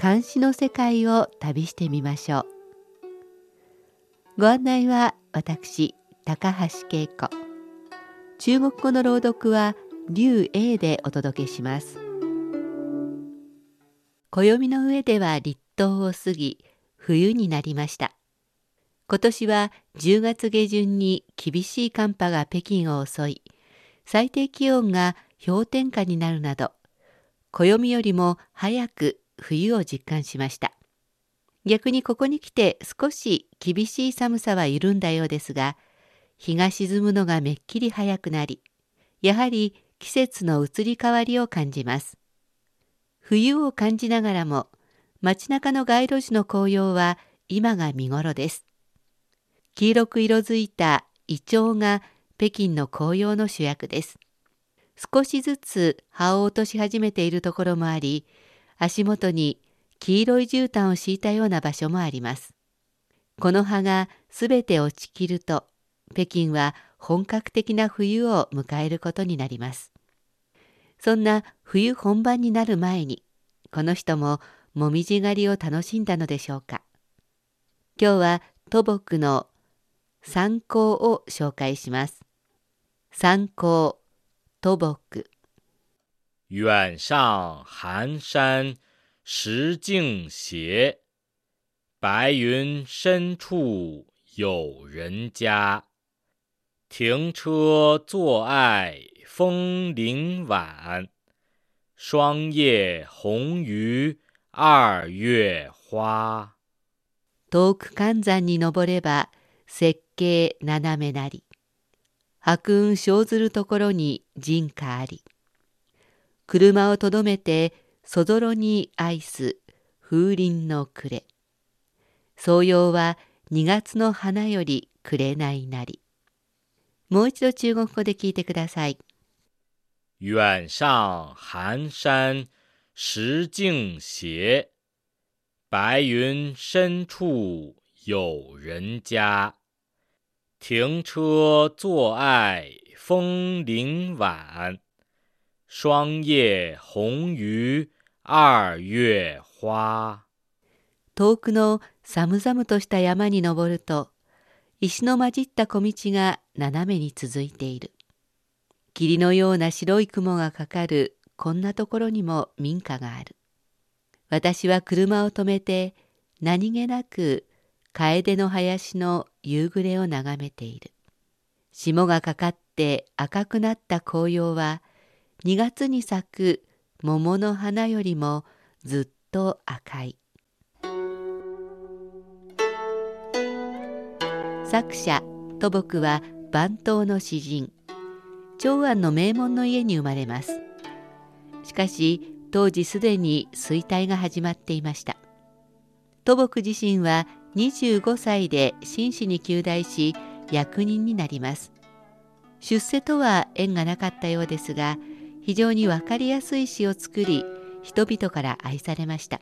監視の世界を旅してみましょう。ご案内は私高橋恵子。中国語の朗読は劉英でお届けします。暦の上では立冬を過ぎ冬になりました。今年は10月下旬に厳しい寒波が北京を襲い最低気温が氷点下になるなど暦よりも早く冬を実感しました。逆にここに来て少し厳しい寒さは緩んだようですが日が沈むのがめっきり早くなりやはり季節の移り変わりを感じます。冬を感じながらも街中の街路樹の紅葉は今が見頃です。黄色く色づいたイチョウが北京の紅葉の主役です。少しずつ葉を落とし始めているところもあり足元に黄色い絨毯を敷いたような場所もありますこの葉がすべて落ちきると北京は本格的な冬を迎えることになります。そんな冬本番になる前に、この人ももみじ狩りを楽しんだのでしょうか。今日は土木の参考を紹介します。参考、土木。远上寒山石径斜，白云深处有人家。停车坐爱枫林晚，霜叶红于二月花。遠く関山に登れば雪景斜めなり。白雲生ずるところに人家あり。車をとどめてそぞろに愛す風鈴の暮れ。創葉は二月の花より紅ないなり。もう一度中国語で聞いてください。远上寒山石径斜，白云深处有人家。停车坐爱枫林晚，霜叶红于二月花。遠くの寒々とした山に登ると石の混じった小道が斜めに続いている。霧のような白い雲がかかるこんなところにも民家がある。私は車を止めて何気なく楓の林の夕暮れを眺めている。霜がかかって赤くなった紅葉は2月に咲く桃の花よりもずっと赤い。作者土木は番頭の詩人。長安の名門の家に生まれます。しかし当時すでに衰退が始まっていました。土木自身は25歳で紳士に及第し役人になります。出世とは縁がなかったようですが非常に分かりやすい詩を作り人々から愛されました。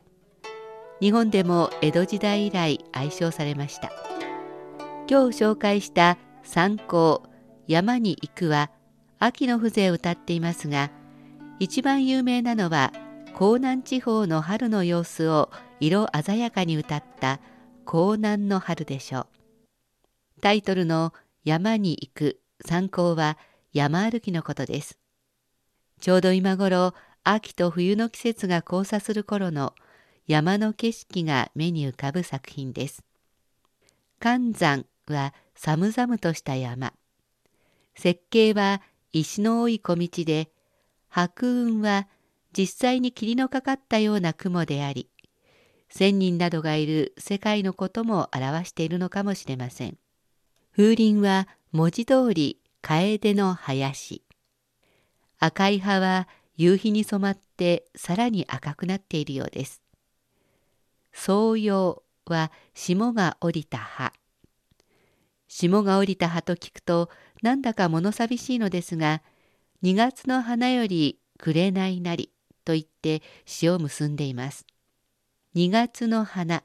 日本でも江戸時代以来愛称されました。今日紹介した参考山に行くは秋の風情を歌っていますが一番有名なのは江南地方の春の様子を色鮮やかに歌った江南の春でしょう。タイトルの山に行く参考は山歩きのことです。ちょうど今頃秋と冬の季節が交差する頃の山の景色が目に浮かぶ作品です関山は寒々とした山。雪景は石の多い小道で、白雲は実際に霧のかかったような雲であり、千人などがいる世界のことも表しているのかもしれません。風鈴は文字通り楓の林。赤い葉は夕日に染まってさらに赤くなっているようです。草葉は霜が降りた葉。霜が降りた葉と聞くとなんだか物寂しいのですが、2月の花より紅なりと言って詩を結んでいます。2月の花、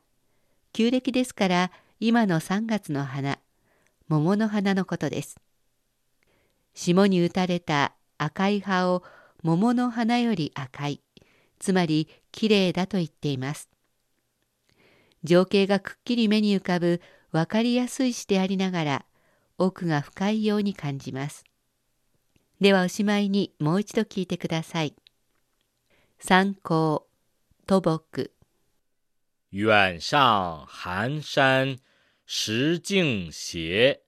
旧暦ですから今の3月の花、桃の花のことです。霜に打たれた赤い葉を桃の花より赤い、つまりきれいだと言っています。情景がくっきり目に浮かぶ分かりやすい詩でありながら奥が深いように感じます。ではおしまいにもう一度聞いてください。参考、土木。远上寒山石径斜，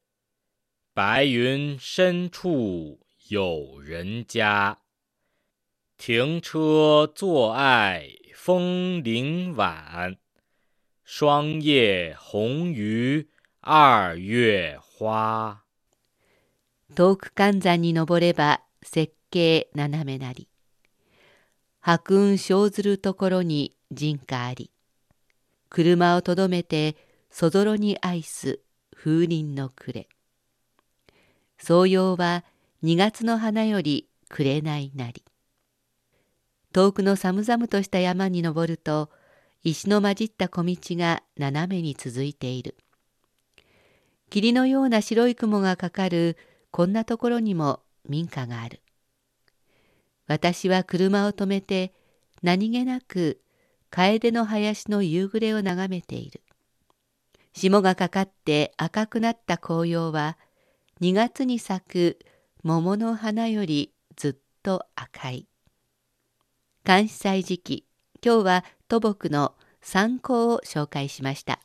白云深处有人家。停车坐爱枫林晚，霜叶红于二月花。遠く関山に登れば雪景斜めなり。白雲生ずるところに人家あり。車をとどめてそぞろに愛す風鈴の暮れ。草葉は二月の花より紅なり。遠くの寒々とした山に登ると石の混じった小道が斜めに続いている。霧のような白い雲がかかるこんなところにも民家がある。私は車を止めて何気なく楓の林の夕暮れを眺めている。霜がかかって赤くなった紅葉は2月に咲く桃の花よりずっと赤い。監視祭時期、今日は土木の参考を紹介しました。